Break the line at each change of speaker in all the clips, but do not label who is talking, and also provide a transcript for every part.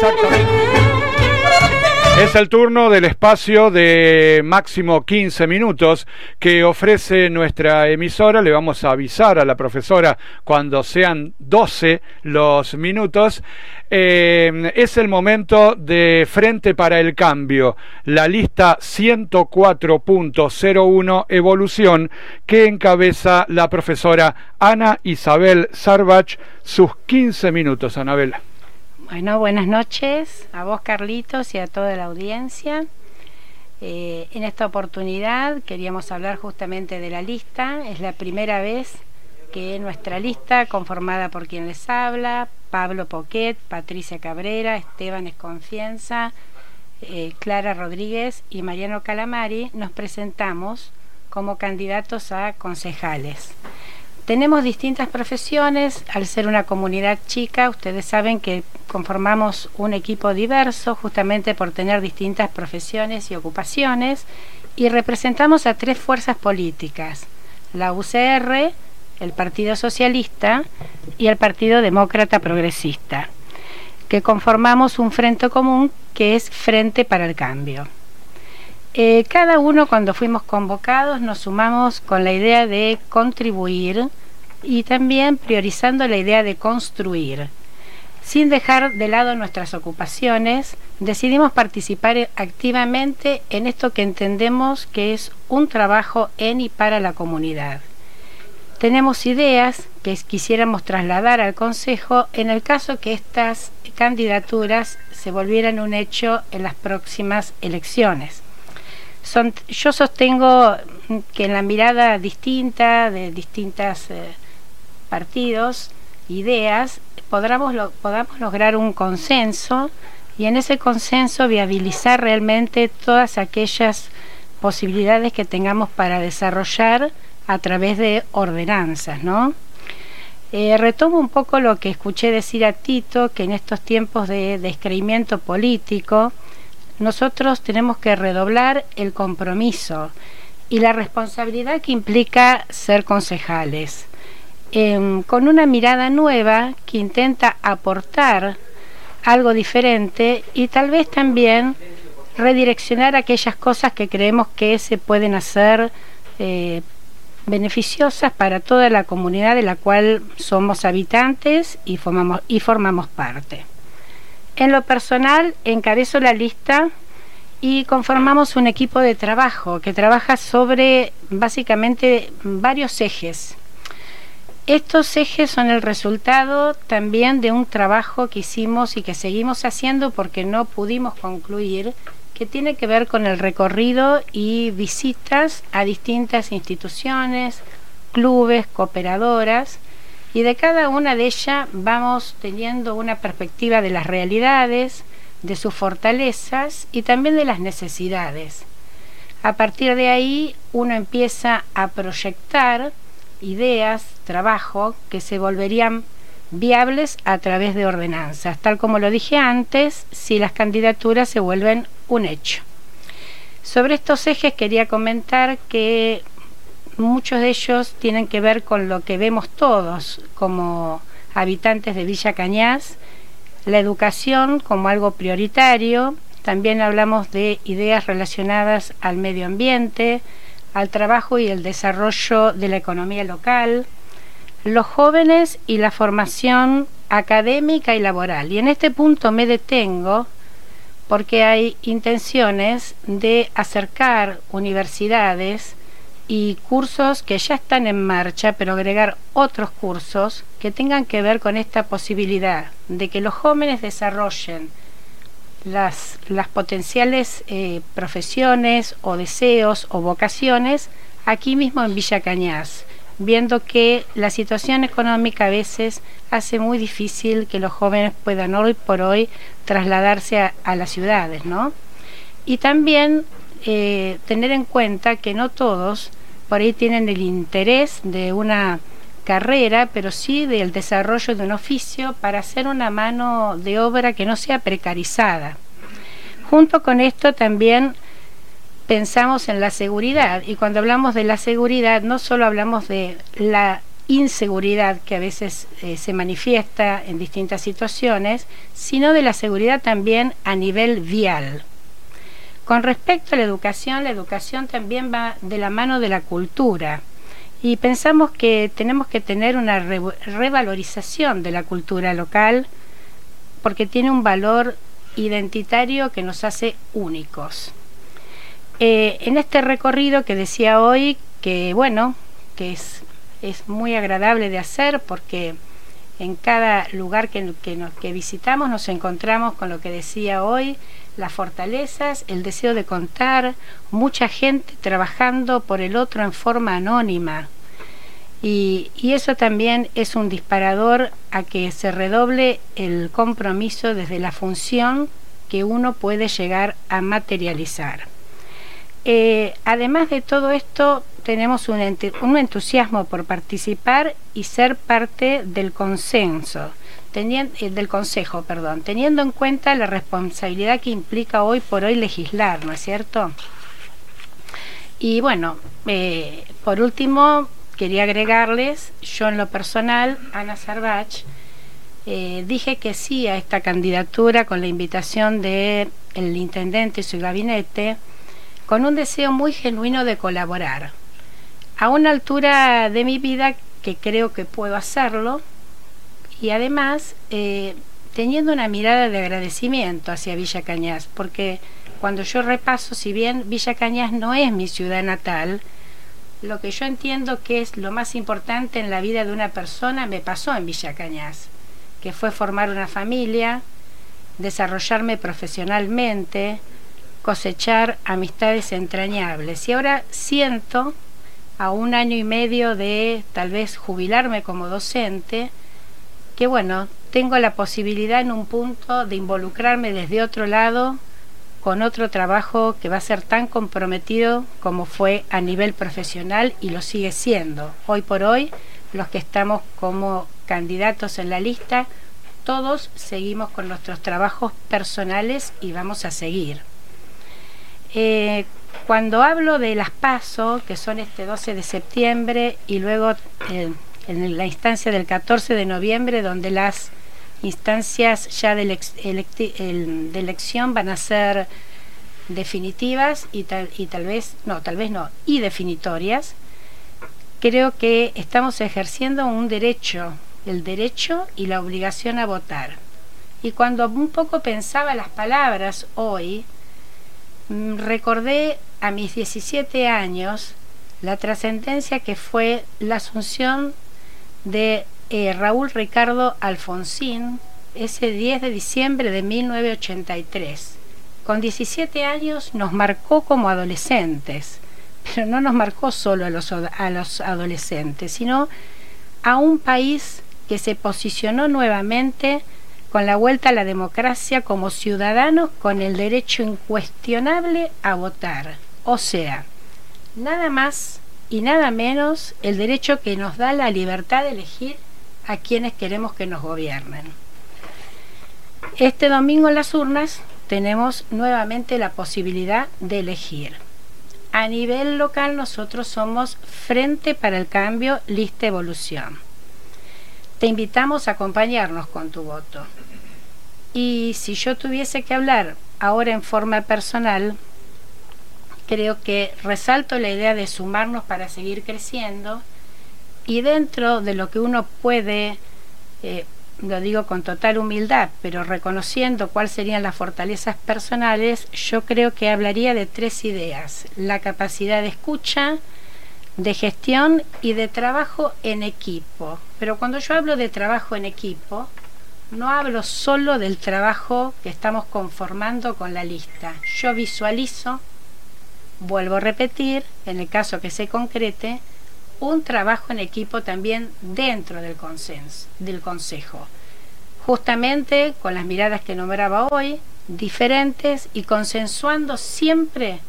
Exactamente. Es el turno del espacio de máximo 15 minutos que ofrece nuestra emisora. Le vamos a avisar a la profesora cuando sean 12 los minutos. Eh, es el momento de Frente para el Cambio, la lista 104.01 Evolución que encabeza la profesora Ana Isabel Sarbach. Sus 15 minutos, Anabel.
Bueno, buenas noches a vos Carlitos y a toda la audiencia. Eh, en esta oportunidad queríamos hablar justamente de la lista. Es la primera vez que nuestra lista, conformada por quien les habla, Pablo Poquet, Patricia Cabrera, Esteban Esconfianza, eh, Clara Rodríguez y Mariano Calamari, nos presentamos como candidatos a concejales. Tenemos distintas profesiones, al ser una comunidad chica, ustedes saben que conformamos un equipo diverso justamente por tener distintas profesiones y ocupaciones y representamos a tres fuerzas políticas, la UCR, el Partido Socialista y el Partido Demócrata Progresista, que conformamos un frente común que es Frente para el Cambio. Eh, cada uno cuando fuimos convocados nos sumamos con la idea de contribuir y también priorizando la idea de construir. Sin dejar de lado nuestras ocupaciones, decidimos participar activamente en esto que entendemos que es un trabajo en y para la comunidad. Tenemos ideas que quisiéramos trasladar al Consejo en el caso que estas candidaturas se volvieran un hecho en las próximas elecciones yo sostengo que en la mirada distinta de distintos eh, partidos, ideas, podamos, podamos lograr un consenso y en ese consenso viabilizar realmente todas aquellas posibilidades que tengamos para desarrollar a través de ordenanzas, ¿no? Eh, retomo un poco lo que escuché decir a Tito, que en estos tiempos de descreimiento político, nosotros tenemos que redoblar el compromiso y la responsabilidad que implica ser concejales, em, con una mirada nueva que intenta aportar algo diferente y tal vez también redireccionar aquellas cosas que creemos que se pueden hacer eh, beneficiosas para toda la comunidad de la cual somos habitantes y formamos, y formamos parte. En lo personal, encabezo la lista y conformamos un equipo de trabajo que trabaja sobre básicamente varios ejes. Estos ejes son el resultado también de un trabajo que hicimos y que seguimos haciendo porque no pudimos concluir, que tiene que ver con el recorrido y visitas a distintas instituciones, clubes, cooperadoras, y de cada una de ellas vamos teniendo una perspectiva de las realidades, de sus fortalezas y también de las necesidades. A partir de ahí uno empieza a proyectar ideas, trabajo que se volverían viables a través de ordenanzas, tal como lo dije antes, si las candidaturas se vuelven un hecho. Sobre estos ejes quería comentar que muchos de ellos tienen que ver con lo que vemos todos como habitantes de Villa Cañas, la educación como algo prioritario, también hablamos de ideas relacionadas al medio ambiente, al trabajo y el desarrollo de la economía local, los jóvenes y la formación académica y laboral. Y en este punto me detengo porque hay intenciones de acercar universidades y cursos que ya están en marcha, pero agregar otros cursos que tengan que ver con esta posibilidad de que los jóvenes desarrollen las, las potenciales eh, profesiones o deseos o vocaciones aquí mismo en Villa Cañas, viendo que la situación económica a veces hace muy difícil que los jóvenes puedan hoy por hoy trasladarse a, las ciudades, ¿no? Y también eh, tener en cuenta que no todos por ahí tienen el interés de una carrera, pero sí del desarrollo de un oficio para hacer una mano de obra que no sea precarizada. Junto con esto también pensamos en la seguridad y cuando hablamos de la seguridad no solo hablamos de la inseguridad que a veces eh, se manifiesta en distintas situaciones, sino de la seguridad también a nivel vial. Con respecto a la educación, la educación también va de la mano de la cultura y pensamos que tenemos que tener una revalorización de la cultura local porque tiene un valor identitario que nos hace únicos. Eh, en este recorrido que decía hoy, que bueno, que es, es muy agradable de hacer porque en cada lugar que, que visitamos nos encontramos con lo que decía hoy, las fortalezas, el deseo de contar, mucha gente trabajando por el otro en forma anónima. Y, y, eso también es un disparador a que se redoble el compromiso desde la función que uno puede llegar a materializar. Eh, además de todo esto, tenemos un, entusiasmo por participar y ser parte del consenso, eh, del consejo, perdón, teniendo en cuenta la responsabilidad que implica hoy por hoy legislar, ¿no es cierto? Y bueno, eh, por último, quería agregarles, yo en lo personal, Ana Sarbach, dije que sí a esta candidatura con la invitación del el intendente y su gabinete con un deseo muy genuino de colaborar. A una altura de mi vida que creo que puedo hacerlo y además eh, teniendo una mirada de agradecimiento hacia Villa Cañas, porque cuando yo repaso, si bien Villa Cañas no es mi ciudad natal, lo que yo entiendo que es lo más importante en la vida de una persona me pasó en Villa Cañas, que fue formar una familia, desarrollarme profesionalmente, cosechar amistades entrañables. Y ahora siento, a un año y medio de tal vez jubilarme como docente, que bueno, tengo la posibilidad en un punto de involucrarme desde otro lado con otro trabajo que va a ser tan comprometido como fue a nivel profesional y lo sigue siendo. Hoy por hoy, los que estamos como candidatos en la lista, todos seguimos con nuestros trabajos personales y vamos a seguir. Eh, cuando hablo de las PASO, que son este 12 de septiembre, y luego eh, en la instancia del 14 de noviembre, donde las instancias ya de, elección van a ser definitivas y tal, y tal vez, no, tal vez no, y definitorias, creo que estamos ejerciendo un derecho, el derecho y la obligación a votar. Y cuando un poco pensaba las palabras hoy, Mm, recordé a mis 17 años la trascendencia que fue la asunción de eh, Raúl Ricardo Alfonsín ese 10 de diciembre de 1983. Con 17 años nos marcó como adolescentes, pero no nos marcó solo a los, a los adolescentes, sino a un país que se posicionó nuevamente con la vuelta a la democracia como ciudadanos con el derecho incuestionable a votar. O sea, nada más y nada menos el derecho que nos da la libertad de elegir a quienes queremos que nos gobiernen. Este domingo en las urnas tenemos nuevamente la posibilidad de elegir. A nivel local nosotros somos Frente para el Cambio, Lista Evolución. Te invitamos a acompañarnos con tu voto. Y si yo tuviese que hablar ahora en forma personal, creo que resalto la idea de sumarnos para seguir creciendo y dentro de lo que uno puede, eh, lo digo con total humildad, pero reconociendo cuáles serían las fortalezas personales, yo creo que hablaría de tres ideas. La capacidad de escucha, de gestión y de trabajo en equipo. Pero cuando yo hablo de trabajo en equipo, no hablo solo del trabajo que estamos conformando con la lista. Yo visualizo, vuelvo a repetir, en el caso que se concrete, un trabajo en equipo también dentro del consenso, del consejo. Justamente con las miradas que nombraba hoy, diferentes y consensuando siempre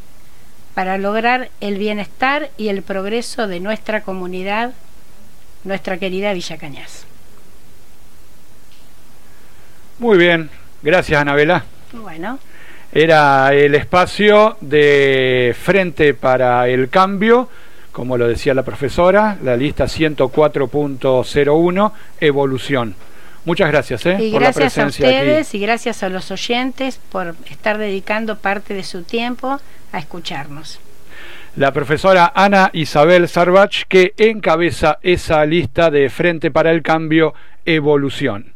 para lograr el bienestar y el progreso de nuestra comunidad, nuestra querida Villa Cañas.
Muy bien, gracias Anabela.
Bueno.
Era el espacio de Frente para el Cambio como lo decía la profesora, la lista 104.01, evolución. Muchas gracias
¿eh? y gracias a ustedes y gracias a los oyentes por estar dedicando parte de su tiempo a escucharnos.
La profesora Ana Isabel Sarbach que encabeza esa lista de Frente para el Cambio Evolución.